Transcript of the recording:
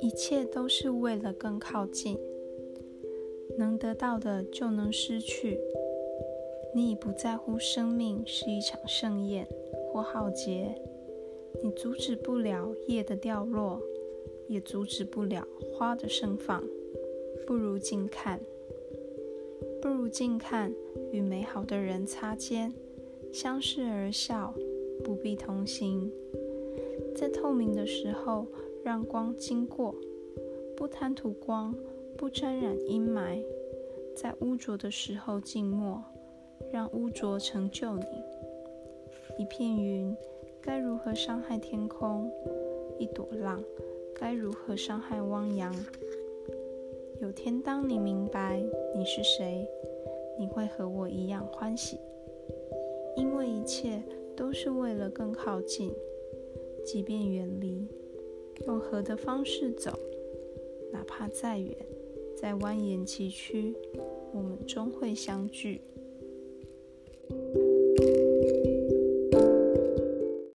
一切都是为了更靠近，能得到的就能失去。你已不在乎生命是一场盛宴或浩劫，你阻止不了叶的掉落，也阻止不了花的盛放。不如静看，不如静看，与美好的人擦肩，相视而笑，不必同行。在透明的时候。让光经过，不贪图光，不沾染阴霾。在污浊的时候静默，让污浊成就你。一片云该如何伤害天空？一朵浪该如何伤害汪洋？有天当你明白你是谁，你会和我一样欢喜，因为一切都是为了更靠近，即便远离。用河的方式走，哪怕再远、再蜿蜒崎岖，我们终会相聚。